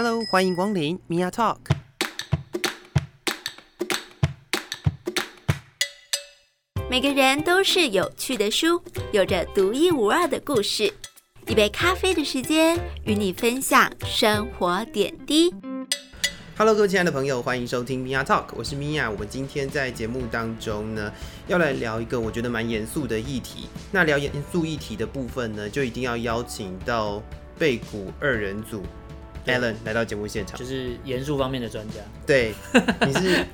Hello，欢迎光临 Mia Talk。每个人都是有趣的书，有着独一无二的故事。一杯咖啡的时间，与你分享生活点滴。Hello，各位亲爱的朋友，欢迎收听 Mia Talk，我是 Mia。我们今天在节目当中呢，要来聊一个我觉得蛮严肃的议题。那聊严肃议题的部分呢，就一定要邀请到贝谷二人组对 Alan 来到节目现场就。是严肃方面的专家，对，你是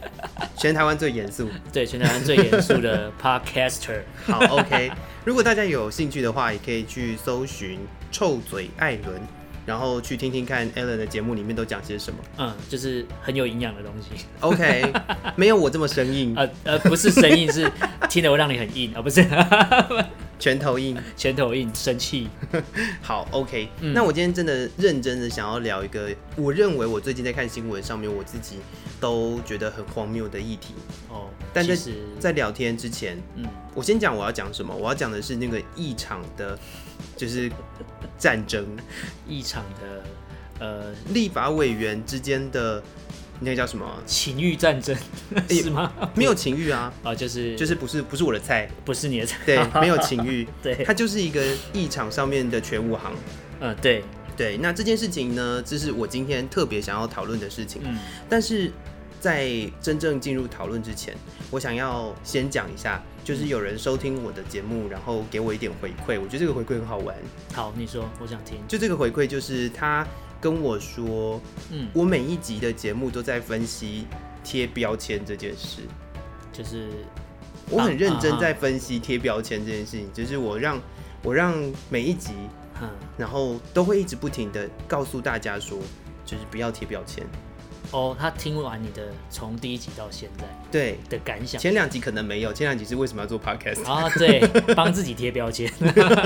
全台湾最严肃。对全台湾最严肃的 podcaster。好，OK。如果大家有兴趣的话，也可以去搜寻“臭嘴艾伦”，然后去听听看 Alan 的节目里面都讲些什么。嗯，就是很有营养的东西。OK，没有我这么生硬，呃呃，不是生硬，是听得会让你很硬啊，不是 拳头硬。拳头硬，生气。好，OK、嗯那我今天真的认真的想要聊一个，我认为我最近在看新闻上面，我自己都觉得很荒谬的议题。哦，但在其实在聊天之前，嗯，我先讲我要讲什么。我要讲的是那个异常的，就是战争，一场的呃立法委员之间的那个叫什么？情欲战争哎是吗？没有情欲啊，啊，就是就是不是不是我的菜，不是你的菜。对，没有情欲，对，它就是一个议场上面的全武行。嗯对，对，那这件事情呢，这是我今天特别想要讨论的事情。嗯但是在真正进入讨论之前，我想要先讲一下，就是有人收听我的节目，然后给我一点回馈，我觉得这个回馈很好玩。好，你说，我想听。就这个回馈，就是他跟我说，嗯，我每一集的节目都在分析贴标签这件事。就是我很认真在分析贴标签这件事情，就是我让我让每一集，嗯然后都会一直不停的告诉大家说，就是不要贴标签。哦，他听完你的从第一集到现在对，的感想。前两集可能没有，前两集是为什么要做 podcast？啊，对，帮自己贴标签。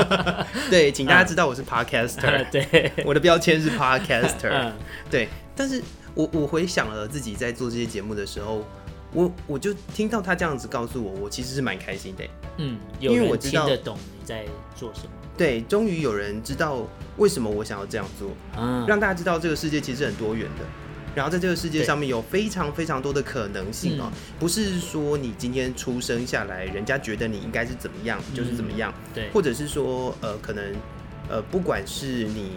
对，请大家知道我是 podcaster，对，我的标签是 podcaster。嗯对，但是我我回想了自己在做这些节目的时候，我我就听到他这样子告诉我，我其实是蛮开心的。嗯，有因为我知道听得懂你在做什么。对，终于有人知道为什么我想要这样做，嗯，让大家知道这个世界其实很多元的。然后在这个世界上面有非常非常多的可能性哦、不是说你今天出生下来，人家觉得你应该是怎么样，就是怎么样，对，或者是说呃，可能呃，不管是你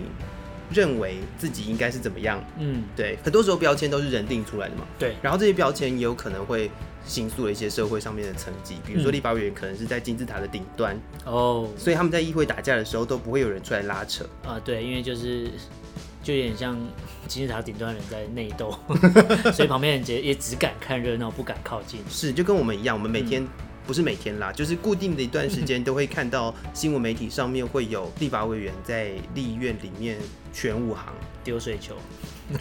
认为自己应该是怎么样，嗯，对，很多时候标签都是人定出来的嘛。对，然后这些标签也有可能会形塑了一些社会上面的层级，比如说嗯立法委员可能是在金字塔的顶端，哦，所以他们在议会打架的时候都不会有人出来拉扯。啊，对，因为就是就有点像金字塔顶端人在内斗，所以旁边人也也只敢看热闹，不敢靠近。是，就跟我们一样，我们每嗯天、不是每天啦，就是固定的一段时间都会看到新闻媒体上面会有立法委员在立院里面全武行。丢水球，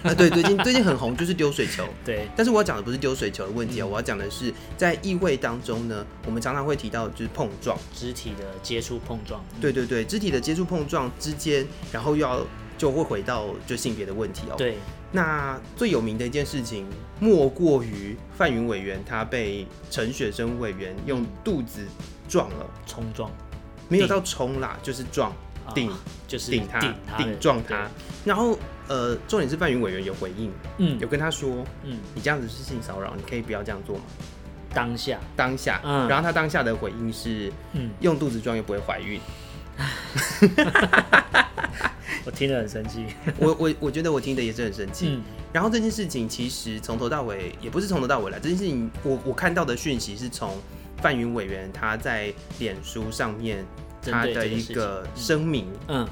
啊，对，最近最近很红，就是丢水球。对，但是我要讲的不是丢水球的问题啊、嗯我要讲的是在议会当中呢，我们常常会提到就是碰撞。肢体的接触碰撞。对对对，肢体的接触碰撞之间，然后又要就会回到就性别的问题哦。，对，那最有名的一件事情，莫过于范云委员他被陈雪生委员用肚子撞了，冲撞。没有到冲啦，就是撞啊顶就是顶他顶撞他。然后呃，重点是范云委员有回应，嗯。有跟他说，嗯，你这样子是性骚扰，你可以不要这样做吗？当下，当下，嗯。然后他当下的回应是嗯，用肚子撞又不会怀孕。我听得很生气。我我我觉得我听的也是很生气。嗯然后这件事情其实从头到尾也不是从头到尾啦，这件事情我我看到的讯息是从范云委员他在脸书上面他的一个声明。嗯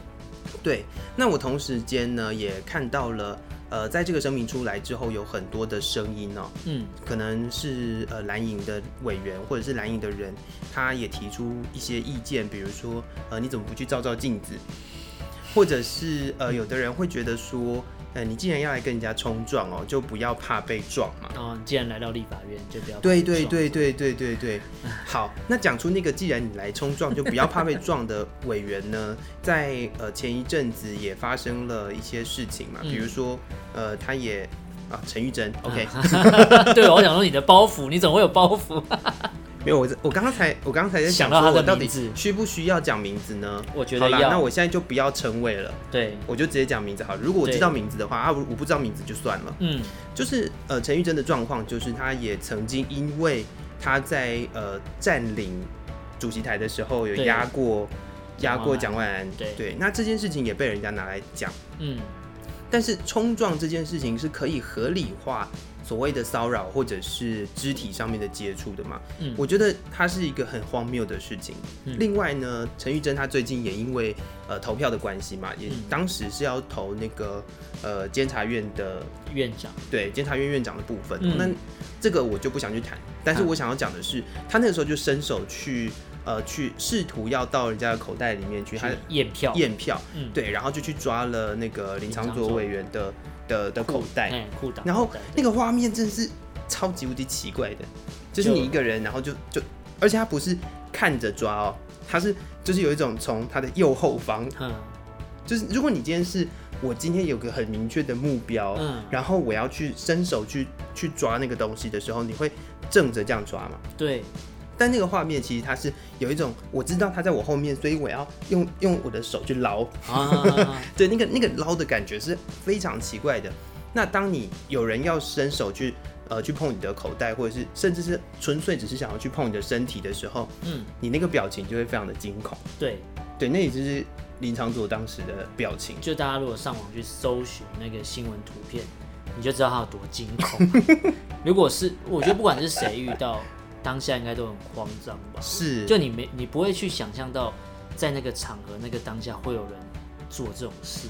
对，那我同时间呢也看到了，呃，在这个声明出来之后，有很多的声音哦、嗯可能是呃蓝营的委员或者是蓝营的人，他也提出一些意见，比如说呃你怎么不去照照镜子，或者是呃有的人会觉得说，呃你既然要来跟人家冲撞哦，就不要怕被撞嘛。哦，你既然来到立法院，就不要对对被撞，对对对对对，好，那讲出那个既然你来冲撞，就不要怕被撞的委员呢，在呃前一阵子也发生了一些事情嘛，嗯。比如说呃他也啊陈玉珍，OK，对，我想说你的包袱，你怎么会有包袱？没有，我我刚刚才我刚刚才在想到他的说我到底需不需要讲名字呢？我觉得要。那我现在就不要称谓了，对，我就直接讲名字好了。如果我知道名字的话，啊，我我不知道名字就算了。嗯，就是呃，陈玉珍的状况，就是他也曾经因为他在呃占领主席台的时候有压过压过蒋蒋万安，对对那这件事情也被人家拿来讲。嗯，但是冲撞这件事情是可以合理化所谓的骚扰或者是肢体上面的接触的嘛？嗯。我觉得它是一个很荒谬的事情。嗯。另外呢，陈玉珍她最近也因为呃投票的关系嘛，也嗯。当时是要投那个呃监察院的院长，对监察院院长的部分，嗯。那这个我就不想去谈。但是啊我想要讲的是，他那个时候就伸手去呃去试图要到人家的口袋里面去，他验票，验票，嗯，对，然后就去抓了那个林长佐林长佐委员的的的口袋，哎，裤裆，然后那个画面真的是超级无敌奇怪的，就是你一个人，然后就就，而且他不是看着抓哦，他是就是有一种从他的右后方，嗯。就是如果你今天是我今天有个很明确的目标，嗯，然后我要去伸手去去抓那个东西的时候，你会正着这样抓吗？对，但那个画面其实它是有一种我知道他在我后面，所以我要用用我的手去捞，啊，对，那个那个捞的感觉是非常奇怪的。那当你有人要伸手去呃去碰你的口袋，或者是甚至是纯粹只是想要去碰你的身体的时候，嗯，你那个表情就会非常的惊恐。对，对，那也就是林长佐当时的表情。就大家如果上网去搜寻那个新闻图片，你就知道他有多惊恐。如果是，我觉得不管是谁遇到，当下应该都很慌张吧。是，就你没，你不会去想象到，在那个场合、那个当下会有人做这种事。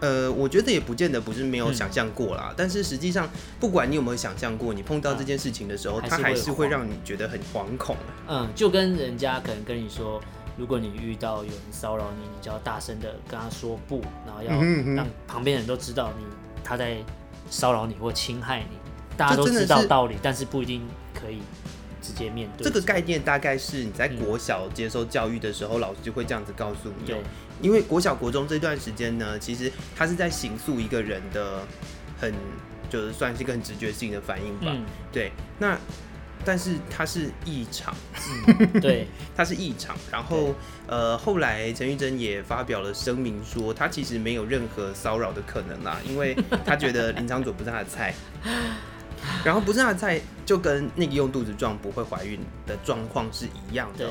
呃，我觉得也不见得不是没有嗯想象过啦，但是实际上，不管你有没有想象过，你碰到这件事情的时候，还是它还是会让你觉得很惶恐啊。嗯，就跟人家可能跟你说，如果你遇到有人骚扰你，你就要大声的跟他说不，然后要让旁边人都知道你他在骚扰你或侵害你。大家都知道道理，但是不一定可以直接面对。这个概念大概是你在嗯国小接受教育的时候，老师就会这样子告诉你因为国小国中这段时间呢，其实他是在形塑一个人的很就是算是一个很直觉性的反应吧。嗯对，那但是它是异常，嗯，对，它是异常。然后呃，后来陈玉珍也发表了声明说，他其实没有任何骚扰的可能啦，因为他觉得林长佐不是他的菜。然后不是他的菜，就跟那个用肚子撞不会怀孕的状况是一样的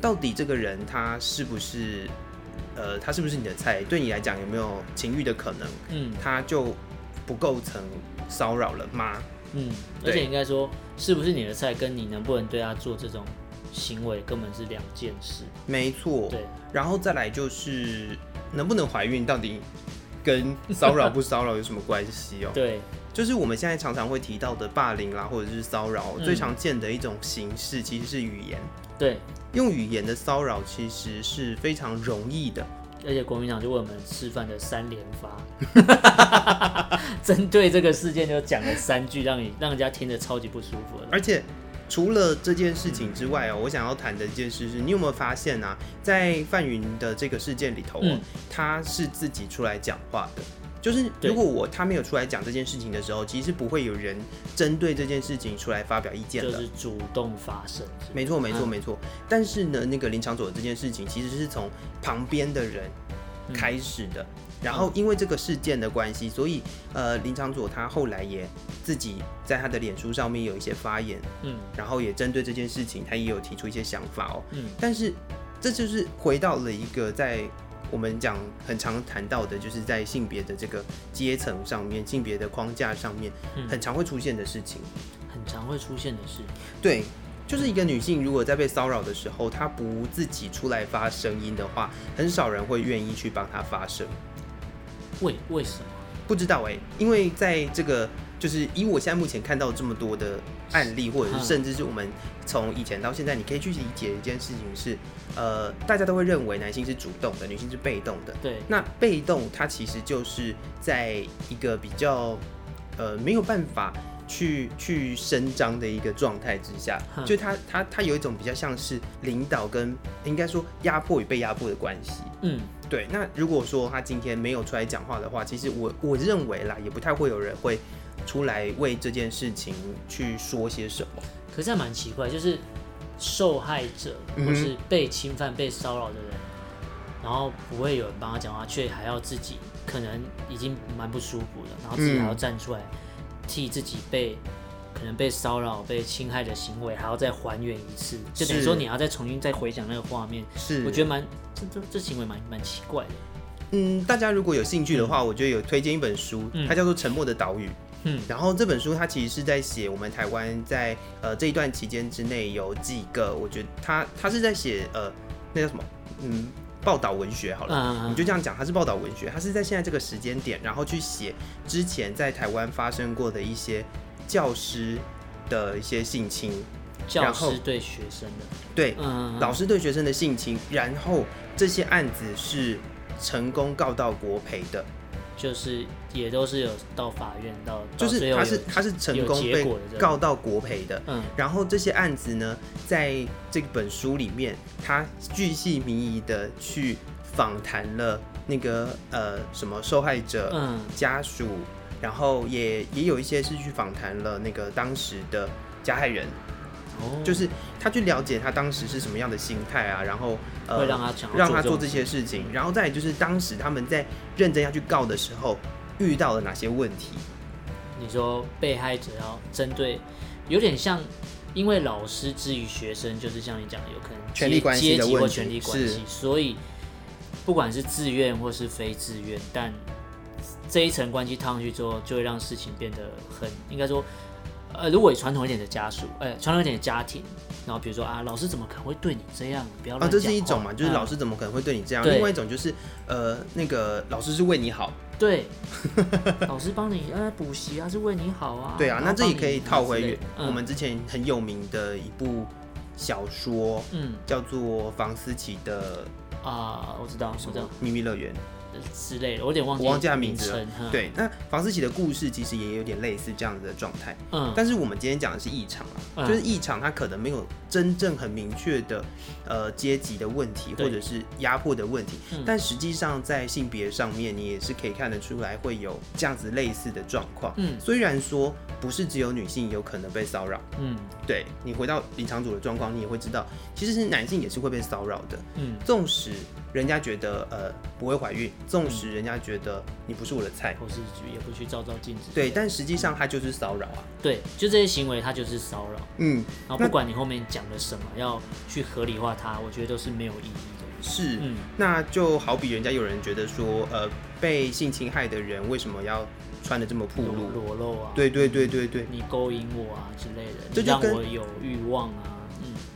到底这个人他是不是，呃，他是不是你的菜？对你来讲有没有情欲的可能？嗯他就不构成骚扰了吗？嗯，而且应该说，是不是你的菜，跟你能不能对他做这种行为，根本是两件事。没错。对，然后再来就是能不能怀孕，到底跟骚扰不骚扰有什么关系哦？对，就是我们现在常常会提到的霸凌啦，或者是骚扰，嗯最常见的一种形式其实是语言。对，用语言的骚扰其实是非常容易的。而且国民党就为我们示范了三连发，针对这个事件就讲了三句，让你让人家听得超级不舒服的。而且除了这件事情之外哦，我想要谈的一件事是，你有没有发现啊，在范云的这个事件里头、哦，嗯他是自己出来讲话的。就是如果我他没有出来讲这件事情的时候，其实不会有人针对这件事情出来发表意见的。就是主动发声，没错，没错，嗯没错。但是呢，那个林长佐这件事情其实是从旁边的人嗯开始的。然后因为这个事件的关系，所以呃，林长佐他后来也自己在他的脸书上面有一些发言，嗯然后也针对这件事情，他也有提出一些想法哦。嗯但是这就是回到了一个在我们讲很常谈到的，就是在性别的这个阶层上面、性别的框架上面，嗯，很常会出现的事情。很常会出现的事。对，就是一个女性如果在被骚扰的时候，她不自己出来发声音的话，很少人会愿意去帮她发声。为为什么？不知道哎、因为在这个就是以我现在目前看到这么多的案例，或者是嗯甚至是我们从以前到现在，你可以去理解一件事情是，呃，大家都会认为男性是主动的，女性是被动的。对，那被动它其实就是在一个比较呃没有办法去去伸张的一个状态之下，哼就它它它有一种比较像是领导跟应该说压迫与被压迫的关系。嗯，对，那如果说他今天没有出来讲话的话，其实我我认为啦，也不太会有人会出来为这件事情去说些什么。可是这样蛮奇怪，就是受害者或是被侵犯、被骚扰的人，然后不会有人帮他讲话，却还要自己可能已经蛮不舒服的，然后自己还要站出来替自己被可能被骚扰、被侵害的行为，还要再还原一次，就等于说你要再重新再回想那个画面，是，我觉得蛮这这这行为蛮蛮奇怪的。嗯，大家如果有兴趣的话，我觉得有推荐一本书，嗯它叫做《沉默的岛屿》。嗯。然后这本书它其实是在写我们台湾在呃这一段期间之内有几个，我觉得它它是在写呃那叫什么嗯报道文学好了。嗯你就这样讲，它是报道文学，它是在现在这个时间点，然后去写之前在台湾发生过的一些教师的一些性侵，教师对学生的，对，嗯，老师对学生的性侵，然后这些案子是成功告到国赔的，就是也都是有到法院到，就是他是他是成功被告到国赔的。嗯然后这些案子呢，在这本书里面，他巨细靡遗的去访谈了那个呃什么受害者嗯家属，然后也也有一些是去访谈了那个当时的加害人，哦，就是他去了解他当时是什么样的心态啊，然后呃会让他让他做这些事情，然后再就是当时他们在认真要去告的时候遇到了哪些问题。你说被害者要针对，有点像，因为老师之于学生，就是像你讲的，有可能权力关系阶的问题级或权力关系，所以不管是自愿或是非自愿，但这一层关系套上去之后，就会让事情变得很，应该说，呃，如果以传统一点的家属，呃，传统一点的家庭，然后比如说啊，老师怎么可能会对你这样？不要啊，乱这是一种嘛，就是嗯老师怎么可能会对你这样？对另外一种就是，呃，那个老师是为你好，对，老师帮你呃补习啊，是为你好啊。对啊，那这也可以套回我们之前很有名的一部小说，嗯叫做房思琪的啊，我知道，我知道秘密乐园。之类的，我有点忘记我忘记他名名字了对，那房思琪的故事其实也有点类似这样子的状态，嗯，但是我们今天讲的是异常啊，嗯。就是异常，它可能没有真正很明确的呃阶级的问题或者是压迫的问题，嗯。但实际上在性别上面，你也是可以看得出来会有这样子类似的状况。嗯。虽然说不是只有女性有可能被骚扰，嗯。对你回到林场主的状况，你也会知道，其实是男性也是会被骚扰的。嗯，纵使人家觉得呃不会怀孕，纵使人家觉得你不是我的菜，或是也不去照照镜子。对，但实际上他就是骚扰啊。对，就这些行为，他就是骚扰。嗯，然后不管你后面讲了什么，要去合理化他，我觉得都是没有意义的。是。嗯那就好比人家有人觉得说，呃，被性侵害的人为什么要穿的这么暴裸露？裸露啊，对对对对对，你勾引我啊之类的，这就跟让我有欲望啊，嗯，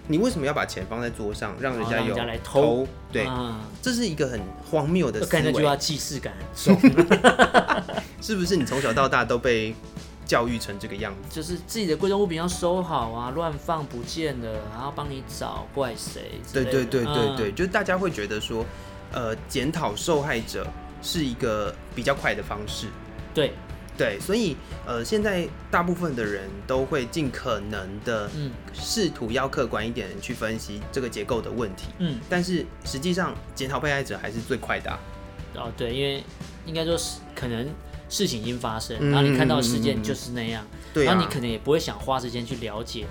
你为什么要把钱放在桌上，让人家有让人家来偷对，啊，这是一个很荒谬的思感觉那句话维，既视感很重，是不是？你从小到大都被教育成这个样子？就是自己的贵重物品要收好啊，乱放不见了，然后帮你找，怪谁？对对对对对，嗯就是大家会觉得说，呃，检讨受害者是一个比较快的方式。对，对，所以呃，现在大部分的人都会尽可能的嗯试图要客观一点去分析这个结构的问题，嗯，但是实际上检讨被害者还是最快的、啊。哦对，因为应该说是可能事情已经发生，嗯然后你看到事件就是那样，对啊然后你，可能也不会想花时间去了解。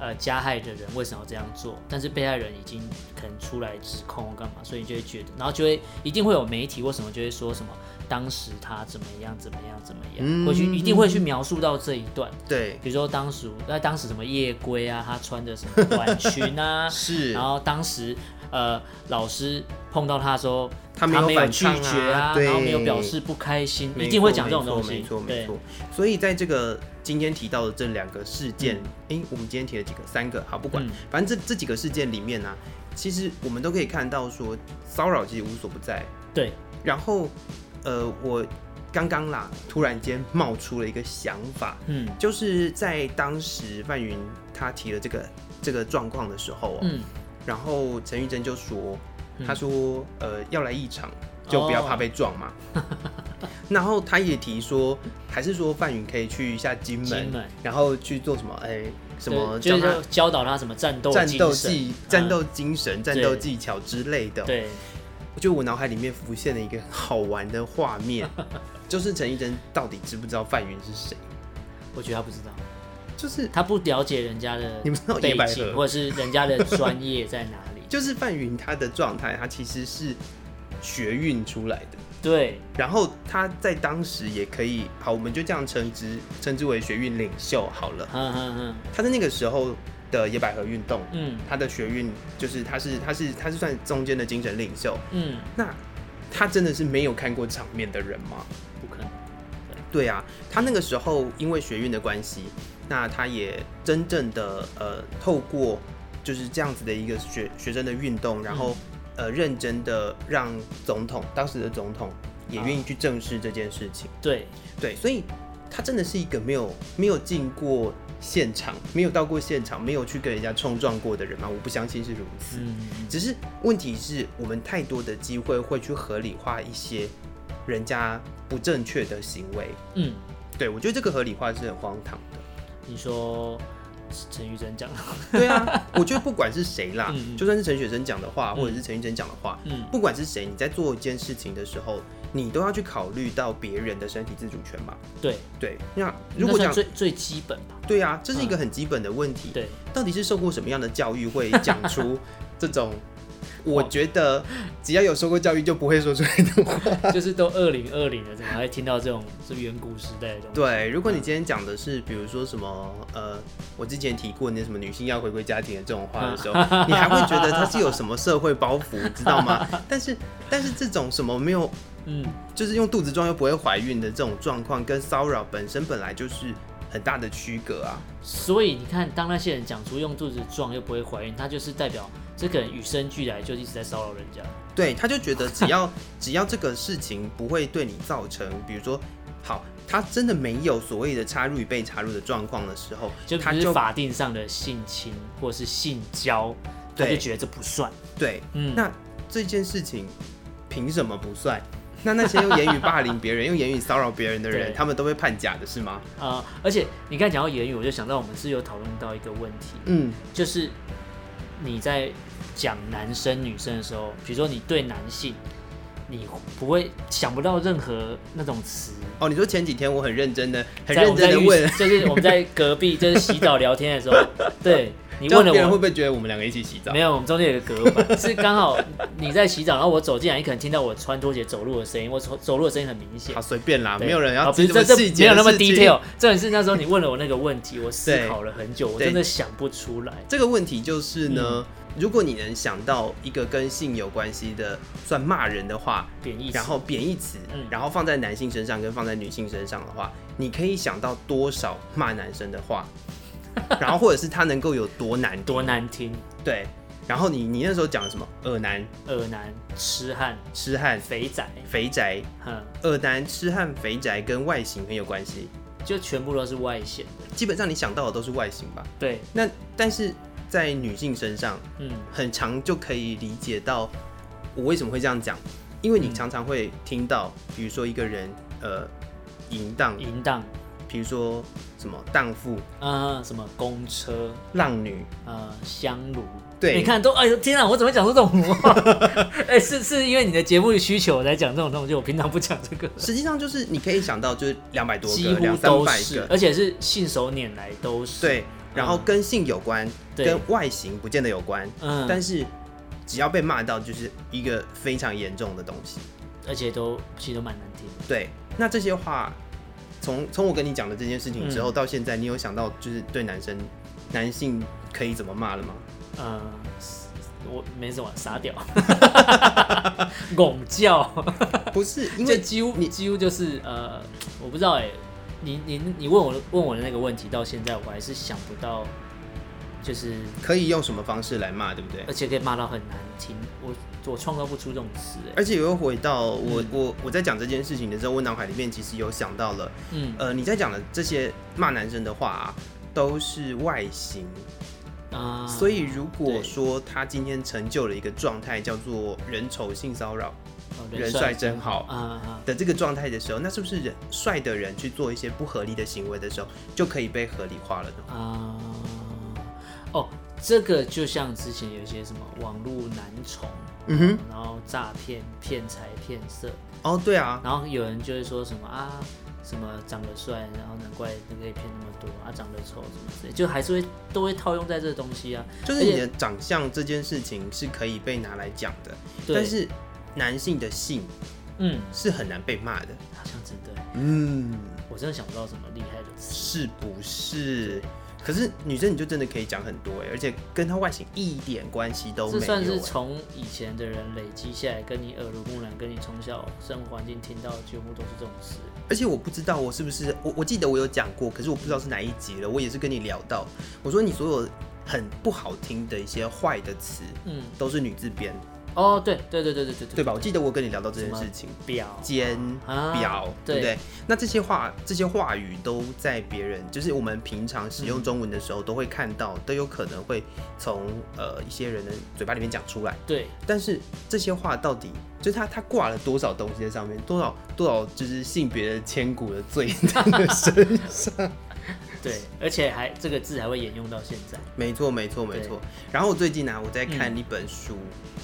呃，加害的人为什么要这样做？但是被害人已经可能出来指控干嘛，所以你就会觉得，然后就会一定会有媒体或什么就会说什么当时他怎么样怎么样怎么样，嗯会去一定会去描述到这一段。对，比如说当时在当时什么夜归啊，他穿着什么短裙啊，是。然，后当时呃老师碰到他的时候，他没有反抗绝啊，对，然后没有表示不开心，一定会错讲这种东西，没错没错。所以在这个今天提到的这两个事件，嗯。诶，我们今天提了几个？三个，好，不管，嗯。反正这这几个事件里面呢、其实我们都可以看到说，骚扰其实无所不在。对，然后，呃，我刚刚啦，突然间冒出了一个想法，嗯。就是在当时范云他提了这个这个状况的时候、哦，嗯，然后陈玉珍就说，嗯。他说，呃，要来一场就不要怕被撞嘛。然后他也提说，还是说范云可以去一下金门，金门。然后去做什么？哎，什么就是教导他什么战斗战斗技、嗯战斗精神、战斗技巧之类的。，对，就我脑海里面浮现了一个好玩的画面，就是陈玉珍到底知不知道范云是谁？我觉得他不知道，就是他不了解人家的你们知道背野百或者是人家的专业在哪里。就是范云他的状态，他其实是学运出来的。对，然后他在当时也可以，好，我们就这样称之称之为学运领袖好了。嗯嗯嗯，他在那个时候的野百合运动，嗯他的学运就是他是他是他是算中间的精神领袖。嗯，那他真的是没有看过场面的人吗？不可能。对啊，他那个时候因为学运的关系，那他也真正的呃透过就是这样子的一个学学生的运动，然后、呃认真的让总统当时的总统也愿意去正视这件事情。对，对，所以他真的是一个没有没有进过现场，没有到过现场，没有去跟人家冲撞过的人吗？我不相信是如此。嗯，只是问题是我们太多的机会会去合理化一些人家不正确的行为。嗯，对我觉得这个合理化是很荒唐的。你说陈玉珍讲的，对啊，我觉得不管是谁啦，嗯嗯就算是陈雪生讲的话，嗯或者是陈玉珍讲的话，嗯，不管是谁，你在做一件事情的时候，你都要去考虑到别人的身体自主权嘛。对，对，那如果讲最最基本吧。对啊，这是一个很基本的问题。对，到底是受过什么样的教育，会讲出 这种？我觉得只要有受过教育，就不会说出来的话。就是都二零二零了，怎么还会听到这种是远古时代的东西？对，如果你今天讲的是，比如说什么，呃，我之前提过那什么女性要回归家庭的这种话的时候，你还会觉得它是有什么社会包袱，你知道吗？但是，但是这种什么没有，嗯，就是用肚子装又不会怀孕的这种状况，跟骚扰本身本来就是很大的区隔啊。所以你看，当那些人讲出用肚子撞又不会怀孕，他就是代表这个人与生俱来就一直在骚扰人家。对，他就觉得只要 只要这个事情不会对你造成，比如说，好，他真的没有所谓的插入与被插入的状况的时候，就他是法定上的性侵或是性交，他对就觉得这不算。对，嗯，那这件事情凭什么不算？那那些用言语霸凌别人、用言语骚扰别人的人，他们都会判假的是吗？啊、而且你刚才讲到言语，我就想到我们是有讨论到一个问题，嗯，就是你在讲男生女生的时候，比如说你对男性，你不会想不到任何那种词。哦，你说前几天我很认真的、很认真的问，就是我们在隔壁，就是洗澡聊天的时候，对你问了我别人会不会觉得我们两个一起洗澡？没有，我们中间有个隔板，是刚好你在洗澡，然后我走进来，你可能听到我穿拖鞋走路的声音，我走走路的声音很明显好。随便啦，没有人啊要这这这么细节没有那么 detail。重点是那时候你问了我那个问题，我思考了很久，我真的想不出来。这个问题就是呢，嗯如果你能想到一个跟性有关系的算骂人的话，贬义词，然后贬义词，嗯然后放在男性身上跟放在女性身上的话，你可以想到多少骂男生的话，然后或者是他能够有多难多难听，对。然后你你那时候讲什么？耳男、耳男、痴汉、痴汉、肥宅，肥宅、哼，耳男、痴汉、肥宅跟外形很有关系。就全部都是外显的。基本上你想到的都是外形吧？对，那但是在女性身上，嗯，很常就可以理解到我为什么会这样讲，因为你嗯常常会听到，比如说一个人呃淫荡，淫荡，比如说什么荡妇、呃，什么公车，浪女，呃，香炉。对你看都，哎呦天啊，我怎么会讲出这种话？哎、是是因为你的节目需求我才讲这种东西，我平常不讲这个。实际上就是你可以想到就是两百多个、几乎两三百都是，个，而且是信手拈来都是。对，然后嗯跟性有关，对跟外形不见得有关，嗯，但是只要被骂到，就是一个非常严重的东西。而且都其实都蛮难听的。对，那这些话，从从我跟你讲的这件事情之后嗯到现在，你有想到就是对男生、男性可以怎么骂了吗？嗯，我没什么傻屌，拱叫，不是，因为就几乎你几乎就是呃，我不知道哎、你你你问我问我的那个问题到现在我还是想不到，就是可以用什么方式来骂，对不对而？且可以骂到很难听，我我创造不出这种词哎、而且又回到我、嗯。我我在讲这件事情的时候，我脑海里面其实有想到了，嗯。呃，你在讲的这些骂男生的话、啊，都是外形。啊，所以如果对说他今天成就了一个状态，叫做人丑性骚扰哦人帅真好。啊啊。的这个状态的时候，那是不是人帅的人去做一些不合理的行为的时候，就可以被合理化了呢？啊。哦，这个就像之前有一些什么网络男宠，嗯哼，然后诈骗、骗财骗色，哦，对啊，然后有人就会说什么啊，什么长得帅，然后难怪那个骗那么多啊，长得丑什么之类，就还是会都会套用在这个东西啊。就是你的长相这件事情是可以被拿来讲的，但是男性的性嗯，是很难被骂的。好像真的，嗯，我真的想不到什么厉害的词。是不是？可是女生你就真的可以讲很多哎，而且跟她外形一点关系都没有欸。这算是从以前的人累积下来，跟你耳濡目染，跟你从小生活环境听到的几乎都是这种词。而且我不知道我是不是我我记得我有讲过，可是我不知道是哪一集了。我也是跟你聊到，我说你所有很不好听的一些坏的词，嗯，都是女字边，哦，对对对对对对对吧？我记得我跟你聊到这件事情，表奸、啊表，对不对对？那这些话这些话语都在别人，就是我们平常使用中文的时候都会看到，都有可能会从呃一些人的嘴巴里面讲出来。对，但是这些话到底就是他他挂了多少东西在上面，多少多少就是性别的千古的罪在身上。对，而且还这个字还会沿用到现在。没错，没错，没对。错。然后我最近呢、我在看嗯。一本书，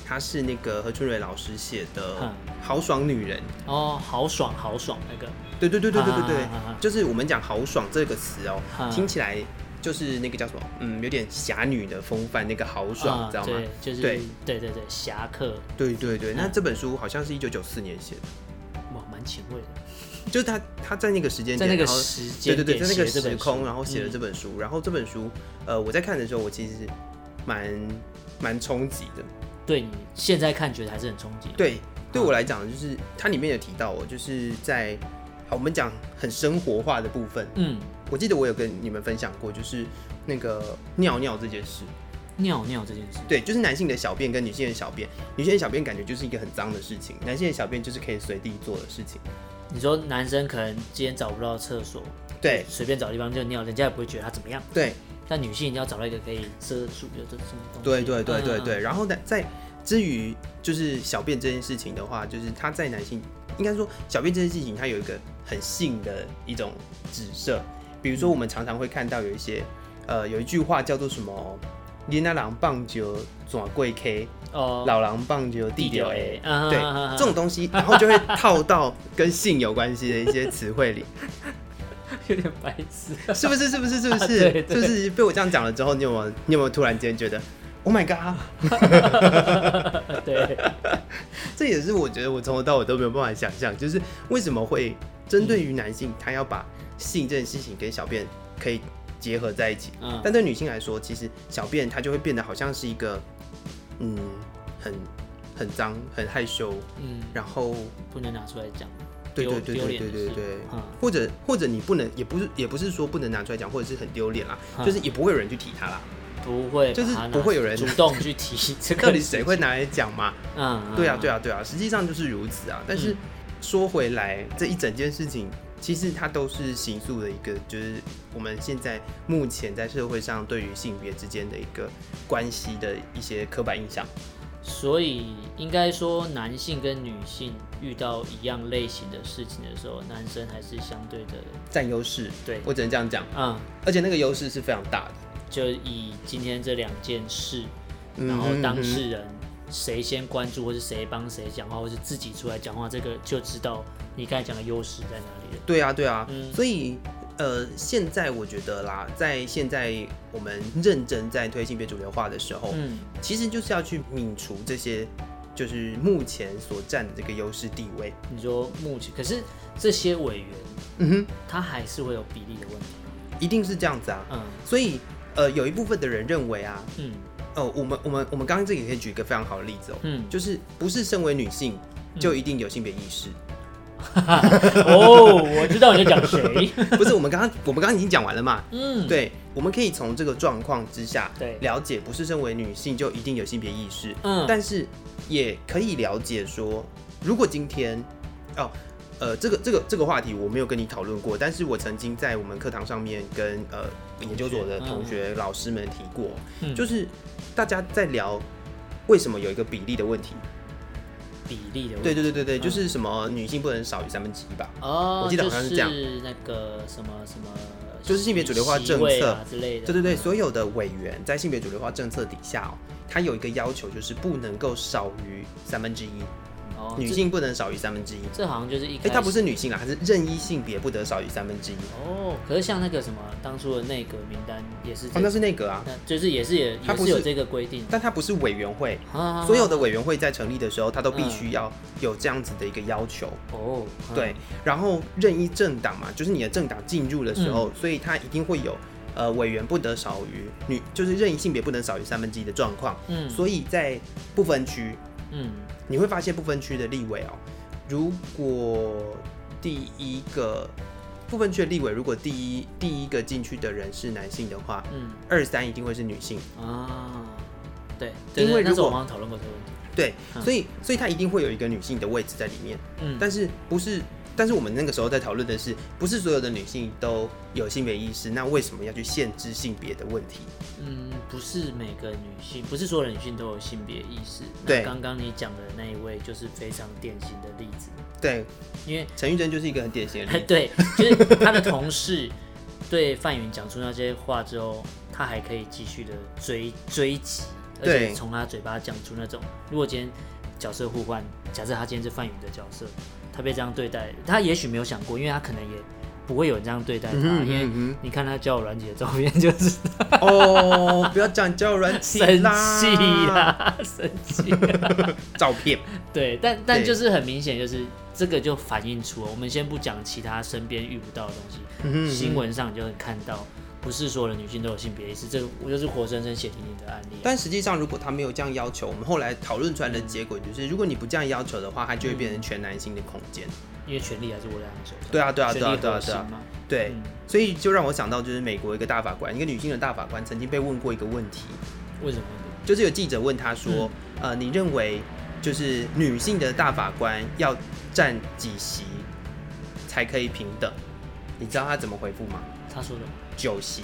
它是那个何春蕊老师写的嗯《豪爽女人》。哦，豪爽豪爽那个，对对对对对对对啊啊啊啊，就是我们讲豪爽这个词哦、啊听起来就是那个叫什么，嗯，有点侠女的风范，那个豪爽，啊知道吗？对，就是对。对对对，侠客，对对对，那嗯。这本书好像是一九九四年写的，哇，蛮前卫的，就是他他在那个时间点，在那个时间对对对，点在那个时空，然后写了嗯这本书，然后这本书，呃，我在看的时候，我其实蛮蛮冲击的。对你现在看觉得还是很冲击。对，对嗯我来讲，就是它里面有提到我，就是在好我们讲很生活化的部分，嗯，我记得我有跟你们分享过，就是那个尿尿这件事。尿尿这件事，对，就是男性的小便跟女性的小便，女性的小便感觉就是一个很脏的事情，男性的小便就是可以随地做的事情。你说男生可能今天找不到厕所，对随便找地方就尿，人家也不会觉得他怎么样。对但女性一定要找到一个可以遮住有这什么东西。对对对对嗯对，然后呢，在至于就是小便这件事情的话，就是他在男性应该说小便这件事情，它有一个很性的一种紫色。比如说，我们常常会看到有一些呃有一句话叫做什么“你那郎棒球转贵 K，哦，老狼棒球地丢 A”，啊对这种东西，然后就会套到跟性有关系的一些词汇里，有点白痴。是不是？是不是？是不是？是不是被我这样讲了之后，你有没有你有没有突然间觉得，Oh my god？对，这也是我觉得我从头到尾都没有办法想象，就是为什么会针对于男性，他要把性这件事情跟小便可以结合在一起，嗯，但对女性来说，其实小便它就会变得好像是一个，嗯，很很脏、很害羞，嗯，然后不能拿出来讲。对丢对对对对对对，嗯或者或者你不能，也不是也不是说不能拿出来讲，或者是很丢脸啦，嗯就是也不会有人去提它啦，不会就是不会有人主动去提这个。到底谁会？拿来讲嘛？嗯，对啊，对啊，啊，对啊，实际上就是如此啊。但是嗯说回来，这一整件事情，其实它都是形塑的一个，就是我们现在目前在社会上对于性别之间的一个关系的一些刻板印象。所以应该说，男性跟女性遇到一样类型的事情的时候，男生还是相对的占优势，对，我只能这样讲，嗯，而且那个优势是非常大的。就以今天这两件事，嗯然后当嗯事人谁先关注，或是谁帮谁讲话，或是自己出来讲话，这个就知道你刚才讲的优势在哪里了。对啊，对啊，嗯所以呃，现在我觉得啦，在现在我们认真在推性别主流化的时候，嗯，其实就是要去泯除这些，就是目前所占的这个优势地位。你说目前，可是这些委员嗯哼，他还是会有比例的问题。一定是这样子啊。嗯所以呃，有一部分的人认为啊，嗯哦，我们我们我们刚刚这里可以举一个非常好的例子哦，嗯，就是不是身为女性就一定有性别意识，哦，我知道你在讲谁。不是我们刚刚我们刚刚已经讲完了嘛？嗯，对，我们可以从这个状况之下，对了解不是身为女性就一定有性别意识，嗯，但是也可以了解说，如果今天哦。呃，这个这个这个话题我没有跟你讨论过，但是我曾经在我们课堂上面跟呃研究所的同学、老师们提过，嗯就是大家在聊为什么有一个比例的问题。比例的问题。对对对对对，嗯就是什么女性不能少于三分之一吧？哦，我记得好像是这样就是那个什么什么，就是性别主流化政策啊之类的。对对对，嗯所有的委员在性别主流化政策底下哦，他有一个要求，就是不能够少于三分之一。哦，女性不能少于三分之一。这好像就是一哎、开始，它不是女性啦，它是任意性别不得少于三分之一。哦，可是像那个什么当初的内阁名单也是这哦，那是内阁啊，那就是也是也它不是有这个规定，但它不是委员会。啊所有的委员会在成立的时候，它都必嗯须要有这样子的一个要求。哦，嗯对，然后任意政党嘛，就是你的政党进入的时嗯候，所以它一定会有呃委员不得少于女，就是任意性别不能少于三分之一的状况。嗯所以在不分区，嗯你会发现不分区的立委哦，如果第一个不分区的立委，如果第一第一个进去的人是男性的话，嗯二三一定会是女性。啊，对，因为如果我们讨论过这个问题，对，嗯所以所以他一定会有一个女性的位置在里面，嗯，但是不是？但是我们那个时候在讨论的是，不是所有的女性都有性别意识，那为什么要去限制性别的问题？嗯，不是每个女性，不是所有的女性都有性别意识。对刚刚你讲的那一位就是非常典型的例子，对，因为陈玉珍就是一个很典型的例子。对，就是他的同事 对范云讲出那些话之后，他还可以继续的追追击，而且从他嘴巴讲出那种，如果今天角色互换，假设他今天是范云的角色，他被这样对待，他也许没有想过，因为他可能也不会有人这样对待他，嗯哼因为嗯你看他交友软体的照片，就知道。哦，不要讲交友软体生啦，气啦，生气啦。照片，对，但但对。就是很明显，就是这个就反映出，我们先不讲其他身边遇不到的东西，嗯哼新闻上你就会看到，不是所有的女性都有性别意识，这个我就是活生生血淋淋的案例。但实际上，如果他没有这样要求，我们后来讨论出来的结果就是，如果你不这样要求的话，它就会变成全男性的空间。因为权力还是握在他们手上。对啊，对啊，对啊，对啊，对。对。嗯所以就让我想到，就是美国一个大法官，一个女性的大法官，曾经被问过一个问题，为什么？就是有记者问他说，呃，你认为就是女性的大法官要占几席才可以平等？你知道他怎么回复吗？他说的。酒席，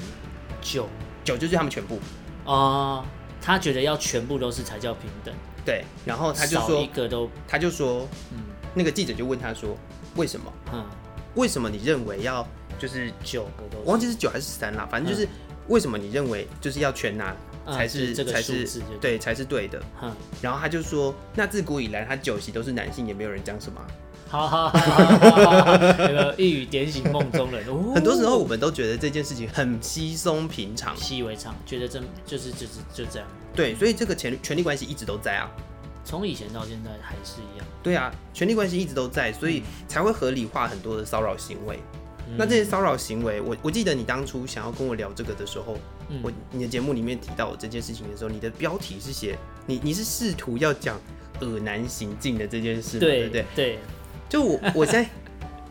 酒。酒就是他们全部。哦，他觉得要全部都是才叫平等，对，然后他就少一说，个都他就说，嗯。那个记者就问他说，为什么？嗯。为什么你认为要就是九个都我忘记是九还是三啦，反正就是为什么你认为就是要全拿嗯才是、就这个才是对。才是对的。嗯，然后他就说，那自古以来他酒席都是男性，也没有人讲什么好好好，一语点醒梦中人？很多时候我们都觉得这件事情很稀松平常，习以为常，觉得这就是就是就这样，对，所以这个权权力关系一直都在啊。从以前到现在还是一样。对啊，权力关系一直都在，所以才会合理化很多的骚扰行为。那这些骚扰行为，我我记得你当初想要跟我聊这个的时候，我你的节目里面提到我这件事情的时候，你的标题是写你你是试图要讲恶男行径的这件事，对对对？对，就我 我在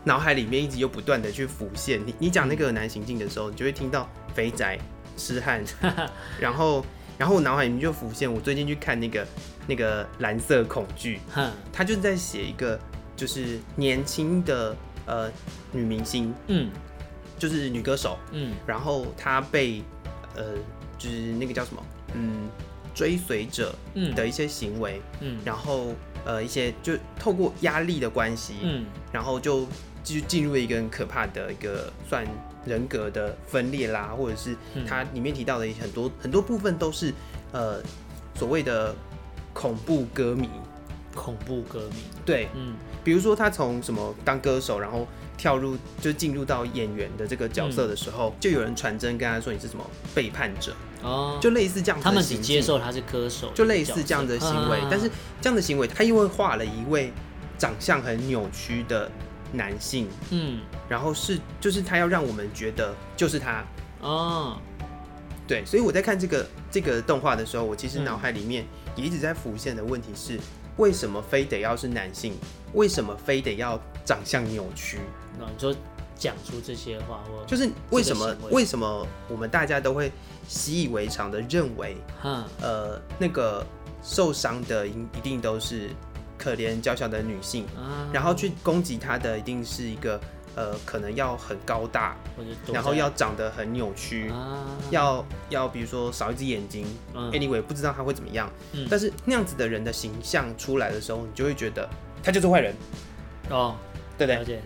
脑海里面一直又不断的去浮现，你你讲那个恶男行径的时候，你就会听到肥宅、痴汉，然后然后我脑海里面就浮现，我最近去看那个那个蓝色恐惧，他就是在写一个就是年轻的呃女明星，嗯。就是女歌手，嗯。然后她被呃就是那个叫什么嗯追随者嗯。的一些行为，嗯。然后呃一些就透过压力的关系，嗯。然后就就进入了一个很可怕的一个算人格的分裂啦，或者是嗯。它里面提到的很多很多部分都是呃所谓的恐怖歌迷，恐怖歌迷，对，嗯。比如说他从什么当歌手，然后跳入就进入到演员的这个角色的时候，就有人传真跟他说你是什么背叛者，哦，就类似这样子的他们只接受他是歌手，就类似这样的行为，啊但是这样的行为他因为画了一位长相很扭曲的男性，嗯。然后是就是他要让我们觉得就是他。哦，对，所以我在看这个这个动画的时候，我其实嗯。脑海里面也一直在浮现的问题是：为什么非得要是男性？为什么非得要长相扭曲？那你说讲出这些话，我就是为什么为。为什么我们大家都会习以为常的认为，嗯呃，那个受伤的一一定都是可怜娇小的女性，啊，然后去攻击她的一定是一个呃，可能要很高大，然后要长得很扭曲，啊，要要比如说少一只眼睛。嗯。anyway，不知道她会怎么样，嗯。但是那样子的人的形象出来的时候，你就会觉得他就是坏人，哦，对不对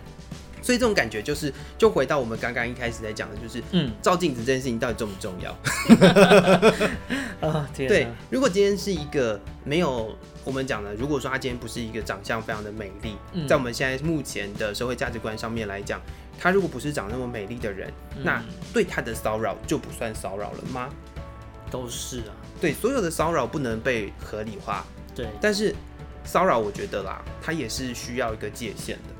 所以这种感觉就是，就回到我们刚刚一开始在讲的，就是嗯照镜子这件事情到底重不重要？啊，天对，如果今天是一个没有我们讲的，如果说他今天不是一个长相非常的美丽，嗯在我们现在目前的社会价值观上面来讲，他如果不是长那么美丽的人，那嗯对他的骚扰就不算骚扰了吗？都是啊，对，所有的骚扰不能被合理化，对，但是骚扰我觉得啦，它也是需要一个界限的。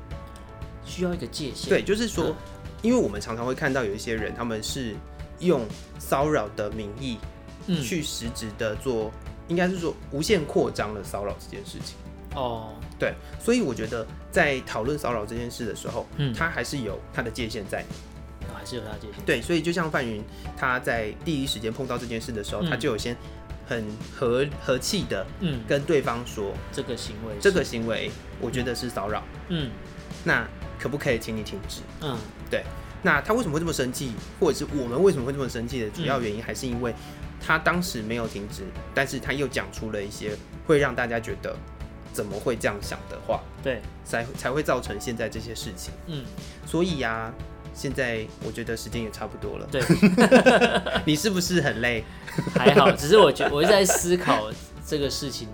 需要一个界限。对，就是说嗯，因为我们常常会看到有一些人，他们是用骚扰的名义嗯，去实质的做，应该是说无限扩张了骚扰这件事情。哦，对，所以我觉得在讨论骚扰这件事的时候，嗯。它还是有它的界限在。还是有他界限。对，所以就像范云他在第一时间碰到这件事的时候，嗯。他就有先很和和气的嗯，跟对方说，这个行为，这个行为我觉得是骚扰，嗯。那可不可以请你停止？嗯对那他为什么会这么生气，或者是我们为什么会这么生气的主要原因，还是因为他当时没有停止，但是他又讲出了一些会让大家觉得怎么会这样想的话，对，才才会造成现在这些事情。嗯所以呀、现在我觉得时间也差不多了。对，你是不是很累？还好，只是我觉我是在思考这个事情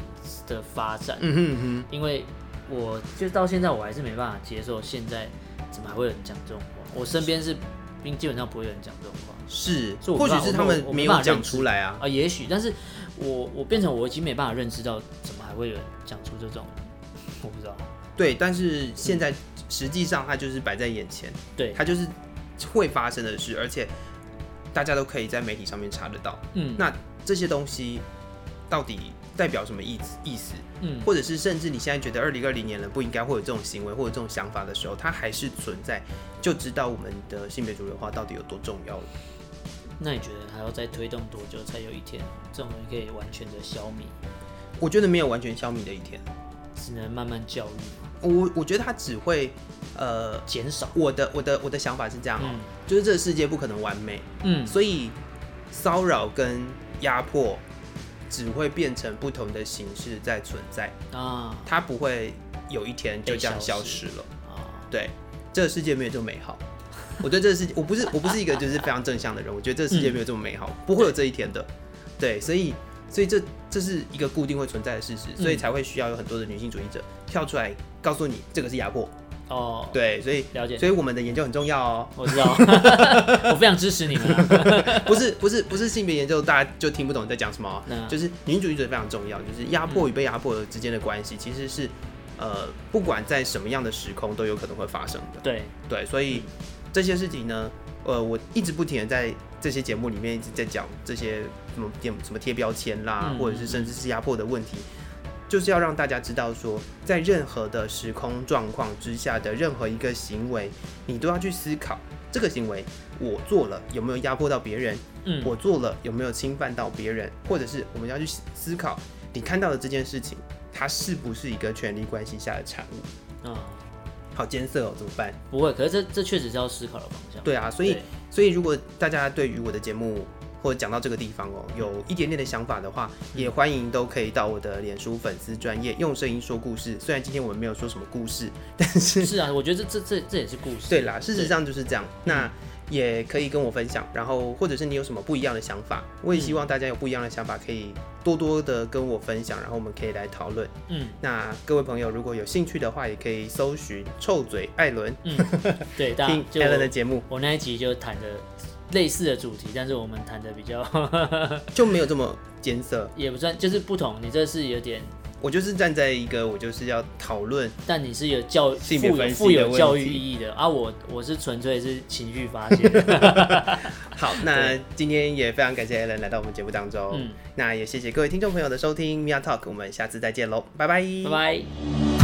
的发展，嗯哼嗯因为我就到现在我还是没办法接受现在怎么还会有人讲这种话，我身边是并基本上不会有人讲这种话。哼，是，或许是他们没没有讲出来啊。啊，也许，但是我我变成我已经没办法认知到怎么还会有人讲出这种，我不知道，对，但是现在实际上它就是摆在眼前，对，它就是会发生的事，而且大家都可以在媒体上面查得到。嗯。那这些东西到底代表什么意思？意思，嗯或者是甚至你现在觉得二零二零年了不应该会有这种行为或者这种想法的时候，它还是存在，就知道我们的性别主流化到底有多重要了。那你觉得还要再推动多久才有一天这种人可以完全的消弭？我觉得没有完全消弭的一天，只能慢慢教育嘛，我我觉得它只会，呃，减少。我的我的我的想法是这样哦、嗯就是这个世界不可能完美，嗯所以骚扰跟压迫只会变成不同的形式在存在，啊它不会有一天就这样消失了。啊，对，这个世界没有这么美好。我对这个世界，我不是我不是一个就是非常正向的人，我觉得这个世界没有这么美好，不会有这一天的。对，所以所以这这是一个固定会存在的事实，所以嗯才会需要有很多的女性主义者跳出来告诉你这个是压迫。哦，对，所以了解，所以我们的研究很重要哦，我知道，我非常支持你们。啊。不是不是不是性别研究，大家就听不懂你在讲什么哦、那。就是女主义者非常重要，就是压迫与被压迫之间的关系，其实是呃不管在什么样的时空都有可能会发生的。对，对，所以这些事情呢，呃，我一直不停的在这些节目里面一直在讲这些什么贴什么贴标签啦，嗯。或者是甚至是压迫的问题，就是要让大家知道说，在任何的时空状况之下的任何一个行为，你都要去思考这个行为我做了有没有压迫到别人，嗯，我做了有没有侵犯到别人，或者是我们要去思考你看到的这件事情，它是不是一个权力关系下的产物？啊，好艰涩哦，怎么办？不会，可是这这确实是要思考的方向。对啊，所以所以如果大家对于我的节目或者讲到这个地方哦，有一点点的想法的话，也欢迎都可以到我的脸书粉丝专业用声音说故事。虽然今天我们没有说什么故事，但是是啊，我觉得这这这这也是故事。对啦，事实上就是这样。嗯那也可以跟我分享，然后或者是你有什么不一样的想法，我也希望大家有不一样的想法，可以多多的跟我分享，然后我们可以来讨论。嗯那各位朋友如果有兴趣的话，也可以搜寻“臭嘴艾伦嗯，对，”，听艾伦的节目，我那一集就谈的类似的主题，但是我们谈的比较 就没有这么艰涩。也不算，就是不同。你这是有点，我就是站在一个我就是要讨论，但你是有教富性别有分析的问题富有教育意义的啊。我我是纯粹是情绪发泄。好，那今天也非常感谢 Alan 来到我们节目当中，嗯，那也谢谢各位听众朋友的收听 Mia Talk，我们下次再见喽，拜拜，拜拜。